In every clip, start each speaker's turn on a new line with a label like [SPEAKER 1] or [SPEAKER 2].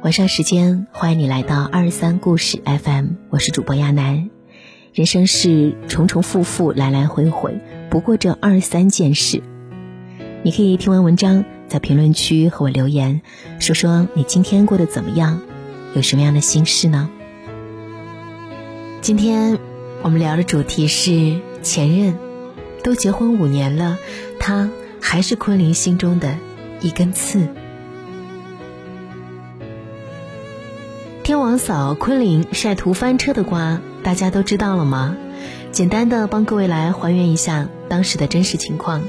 [SPEAKER 1] 晚上时间，欢迎你来到二三故事 FM，我是主播亚楠。人生是重重复复，来来回回，不过这二三件事。你可以听完文章，在评论区和我留言，说说你今天过得怎么样，有什么样的心事呢？今天我们聊的主题是前任，都结婚五年了，他还是昆凌心中的一根刺。王嫂昆凌晒图翻车的瓜，大家都知道了吗？简单的帮各位来还原一下当时的真实情况。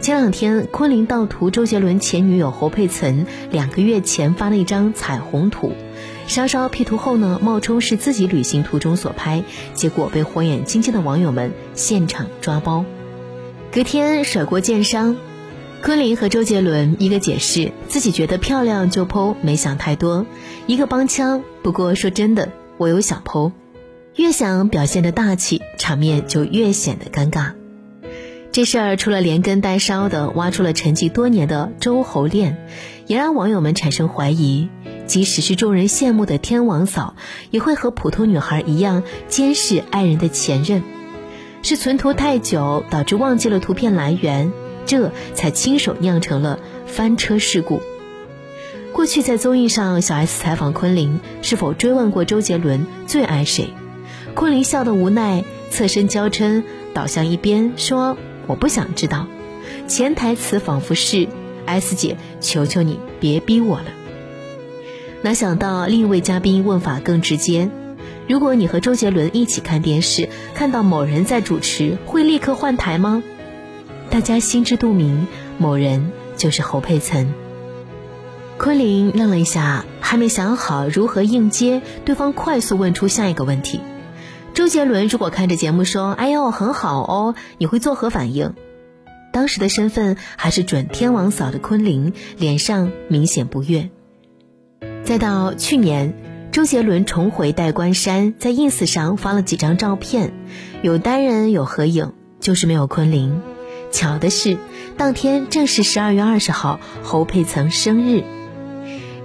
[SPEAKER 1] 前两天，昆凌盗图周杰伦前女友侯佩岑两个月前发了一张彩虹图，稍稍 P 图后呢，冒充是自己旅行途中所拍，结果被火眼金睛的网友们现场抓包。隔天甩锅见伤。昆凌和周杰伦，一个解释自己觉得漂亮就剖，没想太多；一个帮腔，不过说真的，我有小剖。越想表现的大气，场面就越显得尴尬。这事儿除了连根带梢的挖出了沉寂多年的周侯恋，也让网友们产生怀疑：即使是众人羡慕的天王嫂，也会和普通女孩一样监视爱人的前任？是存图太久导致忘记了图片来源？这才亲手酿成了翻车事故。过去在综艺上，小 S 采访昆凌是否追问过周杰伦最爱谁，昆凌笑得无奈，侧身娇嗔，倒向一边说：“我不想知道。”潜台词仿佛是：“S 姐，求求你别逼我了。”哪想到另一位嘉宾问法更直接：“如果你和周杰伦一起看电视，看到某人在主持，会立刻换台吗？”大家心知肚明，某人就是侯佩岑。昆凌愣了一下，还没想好如何应接，对方快速问出下一个问题：周杰伦如果看着节目说“哎呦，很好哦”，你会作何反应？当时的身份还是准天王嫂的昆凌，脸上明显不悦。再到去年，周杰伦重回戴冠山，在 ins 上发了几张照片，有单人有合影，就是没有昆凌。巧的是，当天正是十二月二十号，侯佩岑生日。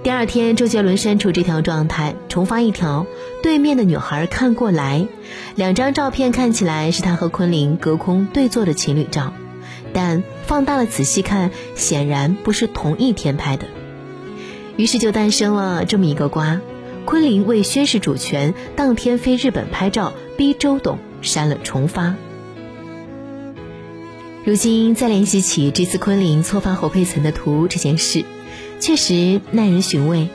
[SPEAKER 1] 第二天，周杰伦删除这条状态，重发一条：“对面的女孩看过来。”两张照片看起来是他和昆凌隔空对坐的情侣照，但放大了仔细看，显然不是同一天拍的。于是就诞生了这么一个瓜：昆凌为宣示主权，当天飞日本拍照，逼周董删了重发。如今再联系起这次昆凌错发侯佩岑的图这件事，确实耐人寻味。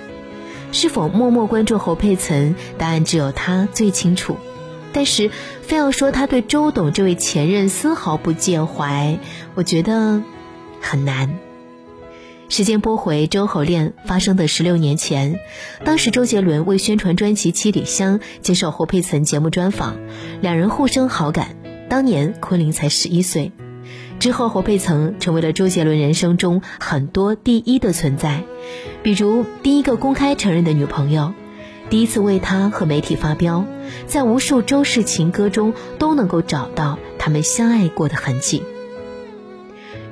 [SPEAKER 1] 是否默默关注侯佩岑，答案只有他最清楚。但是，非要说他对周董这位前任丝毫不介怀，我觉得很难。时间拨回周侯恋发生的十六年前，当时周杰伦为宣传专辑《七里香》接受侯佩岑节目专访，两人互生好感。当年昆凌才十一岁。之后，侯佩岑成为了周杰伦人生中很多第一的存在，比如第一个公开承认的女朋友，第一次为他和媒体发飙，在无数周氏情歌中都能够找到他们相爱过的痕迹。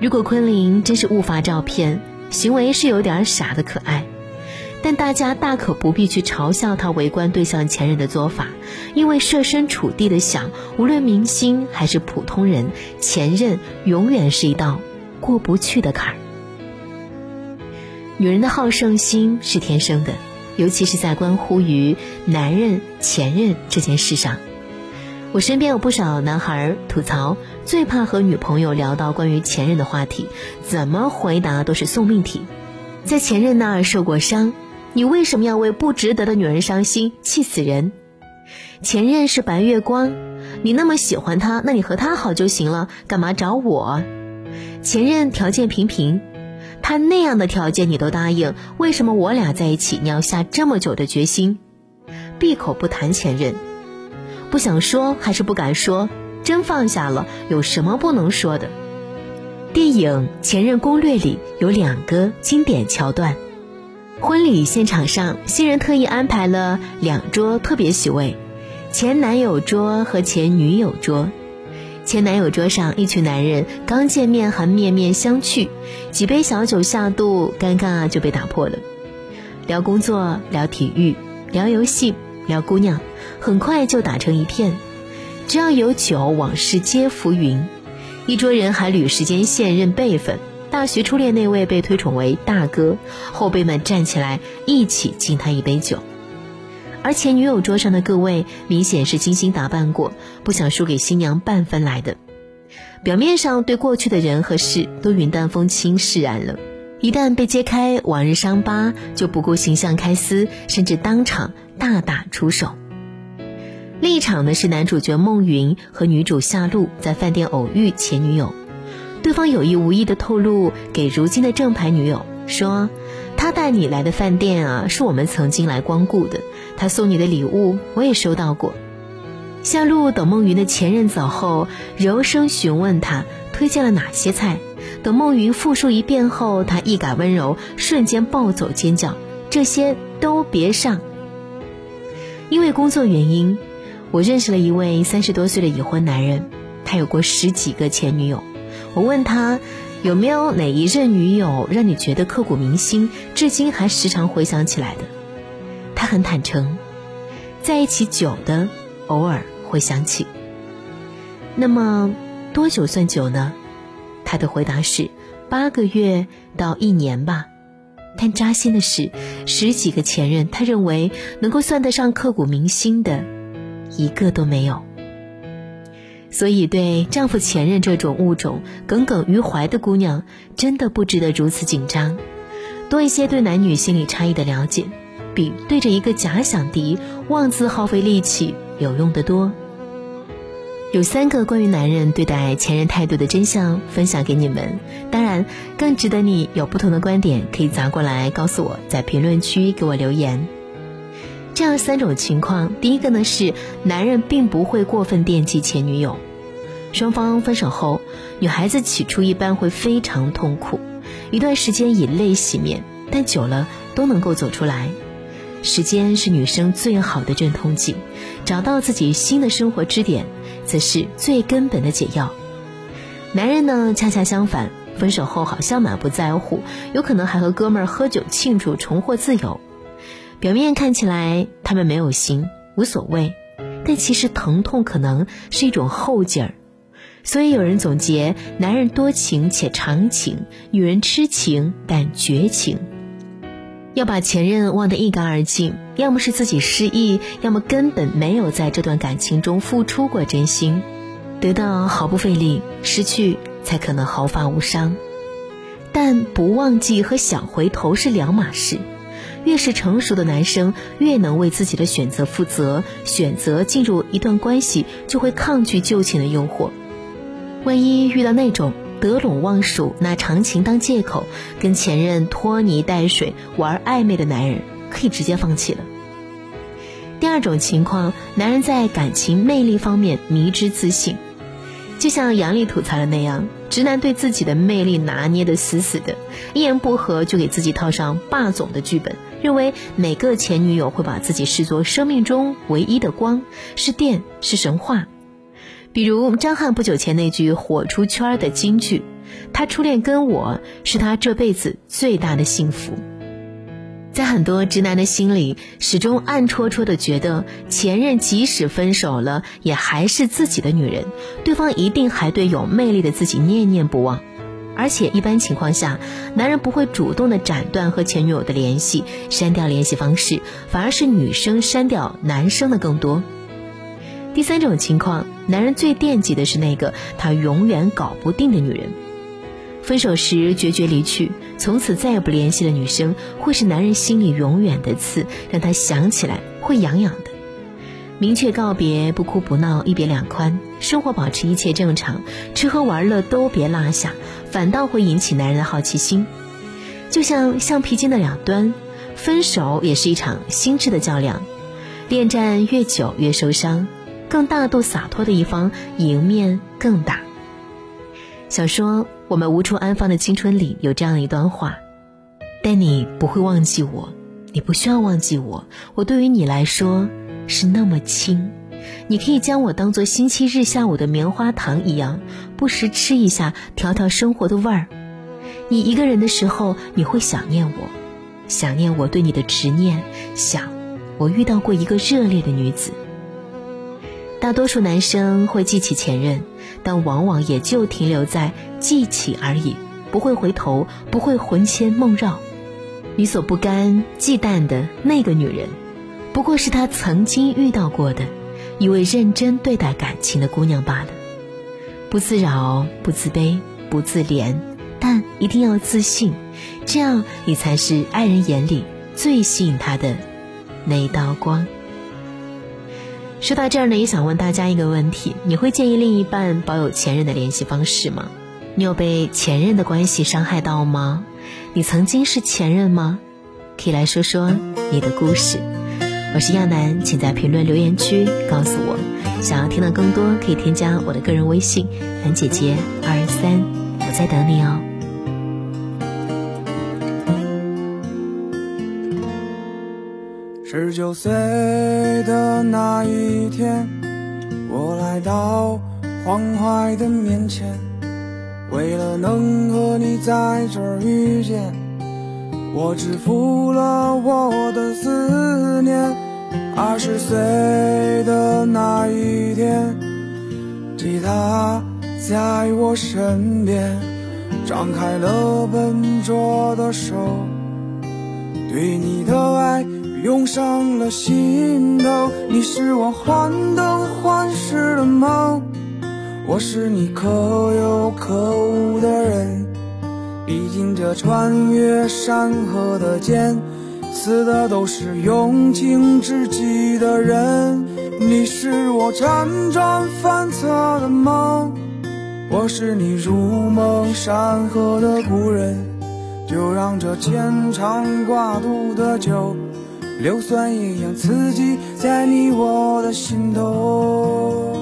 [SPEAKER 1] 如果昆凌真是误发照片，行为是有点傻的可爱。但大家大可不必去嘲笑他围观对象前任的做法，因为设身处地的想，无论明星还是普通人，前任永远是一道过不去的坎儿。女人的好胜心是天生的，尤其是在关乎于男人前任这件事上。我身边有不少男孩吐槽，最怕和女朋友聊到关于前任的话题，怎么回答都是送命题，在前任那儿受过伤。你为什么要为不值得的女人伤心？气死人！前任是白月光，你那么喜欢他，那你和他好就行了，干嘛找我？前任条件平平，他那样的条件你都答应，为什么我俩在一起你要下这么久的决心？闭口不谈前任，不想说还是不敢说？真放下了，有什么不能说的？电影《前任攻略》里有两个经典桥段。婚礼现场上，新人特意安排了两桌特别席位，前男友桌和前女友桌。前男友桌上，一群男人刚见面还面面相觑，几杯小酒下肚，尴尬就被打破了。聊工作，聊体育，聊游戏，聊姑娘，很快就打成一片。只要有酒，往事皆浮云。一桌人还捋时间线认辈分。大学初恋那位被推崇为大哥，后辈们站起来一起敬他一杯酒。而前女友桌上的各位明显是精心打扮过，不想输给新娘半分来的。表面上对过去的人和事都云淡风轻释然了，一旦被揭开往日伤疤，就不顾形象开撕，甚至当场大打出手。另一场呢是男主角孟云和女主夏露在饭店偶遇前女友，对方有意无意的透露给如今的正牌女友说，他带你来的饭店啊是我们曾经来光顾的，他送你的礼物我也收到过。夏露等孟云的前任走后，柔声询问他推荐了哪些菜，等孟云复述一遍后，他一改温柔，瞬间暴走尖叫，这些都别上。因为工作原因。我认识了一位三十多岁的已婚男人，他有过十几个前女友。我问他有没有哪一任女友让你觉得刻骨铭心，至今还时常回想起来的？他很坦诚，在一起久的偶尔会想起。那么多久算久呢？他的回答是八个月到一年吧。但扎心的是，十几个前任，他认为能够算得上刻骨铭心的。一个都没有，所以对丈夫前任这种物种耿耿于怀的姑娘，真的不值得如此紧张。多一些对男女心理差异的了解，比对着一个假想敌妄自耗费力气有用得多。有三个关于男人对待前任态度的真相分享给你们，当然更值得你有不同的观点可以砸过来告诉我，在评论区给我留言。这样三种情况，第一个呢是男人并不会过分惦记前女友，双方分手后，女孩子起初一般会非常痛苦，一段时间以泪洗面，但久了都能够走出来。时间是女生最好的镇痛剂，找到自己新的生活支点，则是最根本的解药。男人呢恰恰相反，分手后好像满不在乎，有可能还和哥们儿喝酒庆祝重获自由。表面看起来他们没有心，无所谓，但其实疼痛可能是一种后劲儿。所以有人总结：男人多情且长情，女人痴情但绝情。要把前任忘得一干二净，要么是自己失忆，要么根本没有在这段感情中付出过真心。得到毫不费力，失去才可能毫发无伤。但不忘记和想回头是两码事。越是成熟的男生，越能为自己的选择负责。选择进入一段关系，就会抗拒旧情的诱惑。万一遇到那种得陇望蜀、拿长情当借口，跟前任拖泥带水、玩暧昧的男人，可以直接放弃了。第二种情况，男人在感情魅力方面迷之自信，就像杨丽吐槽的那样。直男对自己的魅力拿捏的死死的，一言不合就给自己套上霸总的剧本，认为每个前女友会把自己视作生命中唯一的光，是电，是神话。比如张翰不久前那句火出圈的金句：“他初恋跟我是他这辈子最大的幸福。”在很多直男的心里，始终暗戳戳的觉得前任即使分手了，也还是自己的女人，对方一定还对有魅力的自己念念不忘。而且一般情况下，男人不会主动的斩断和前女友的联系，删掉联系方式，反而是女生删掉男生的更多。第三种情况，男人最惦记的是那个他永远搞不定的女人。分手时决绝离去，从此再也不联系的女生，会是男人心里永远的刺，让他想起来会痒痒的。明确告别，不哭不闹，一别两宽，生活保持一切正常，吃喝玩乐都别落下，反倒会引起男人的好奇心。就像橡皮筋的两端，分手也是一场心智的较量，恋战越久越受伤，更大度洒脱的一方赢面更大。小说。我们无处安放的青春里有这样一段话，但你不会忘记我，你不需要忘记我，我对于你来说是那么轻，你可以将我当做星期日下午的棉花糖一样，不时吃一下，调调生活的味儿。你一个人的时候，你会想念我，想念我对你的执念，想我遇到过一个热烈的女子。大多数男生会记起前任，但往往也就停留在记起而已，不会回头，不会魂牵梦绕。你所不甘、忌惮的那个女人，不过是他曾经遇到过的一位认真对待感情的姑娘罢了。不自扰，不自卑，不自怜，但一定要自信，这样你才是爱人眼里最吸引他的那一道光。说到这儿呢，也想问大家一个问题：你会建议另一半保有前任的联系方式吗？你有被前任的关系伤害到吗？你曾经是前任吗？可以来说说你的故事。我是亚楠，请在评论留言区告诉我。想要听到更多，可以添加我的个人微信“楠姐姐二三”，我在等你哦。
[SPEAKER 2] 十九岁的那一天，我来到黄淮的面前。为了能和你在这儿遇见，我支付了我的思念。二十岁的那一天，吉他在我身边，张开了笨拙的手，对你的爱涌上了心头。你是我患得患失的梦。我是你可有可无的人，毕竟这穿越山河的剑，刺的都是用情至极的人。你是我辗转反侧的梦，我是你如梦山河的故人。就让这牵肠挂肚的酒，硫酸一样刺激在你我的心头。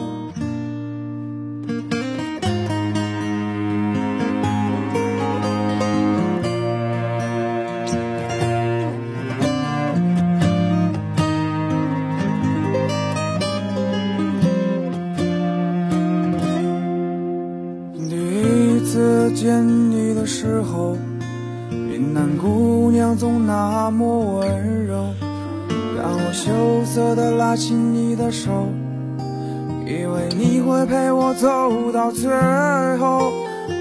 [SPEAKER 2] 候，云南姑娘总那么温柔，让我羞涩的拉起你的手，以为你会陪我走到最后。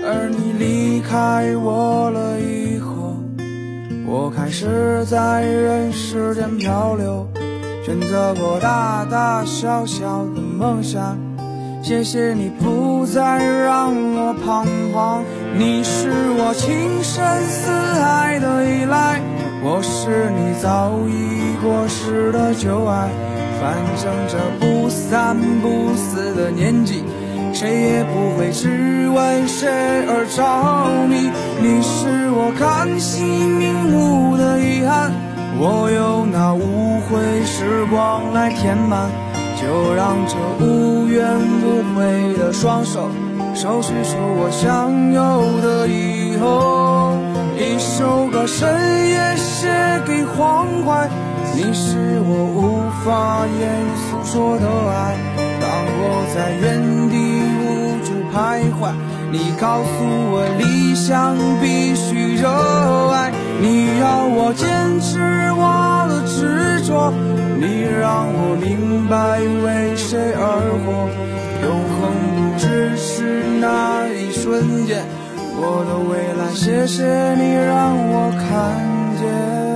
[SPEAKER 2] 而你离开我了以后，我开始在人世间漂流，选择过大大小小的梦想。谢谢你不再让我彷，你是我情深似海的依赖，我是你早已过时的旧爱。反正这不三不四的年纪，谁也不会只为谁而着迷。你是我看戏瞑目的遗憾，我有那无悔时光来填满。就让这无怨无悔的双手，收拾出我想要的以后。一首歌深夜写给黄淮，你是我无法言诉说的爱。当我在原地无助徘徊，你告诉我理想必须热爱。你要我坚持我的执着。你让我明白为谁而活，那一瞬间，我的未来，谢谢你让我看见。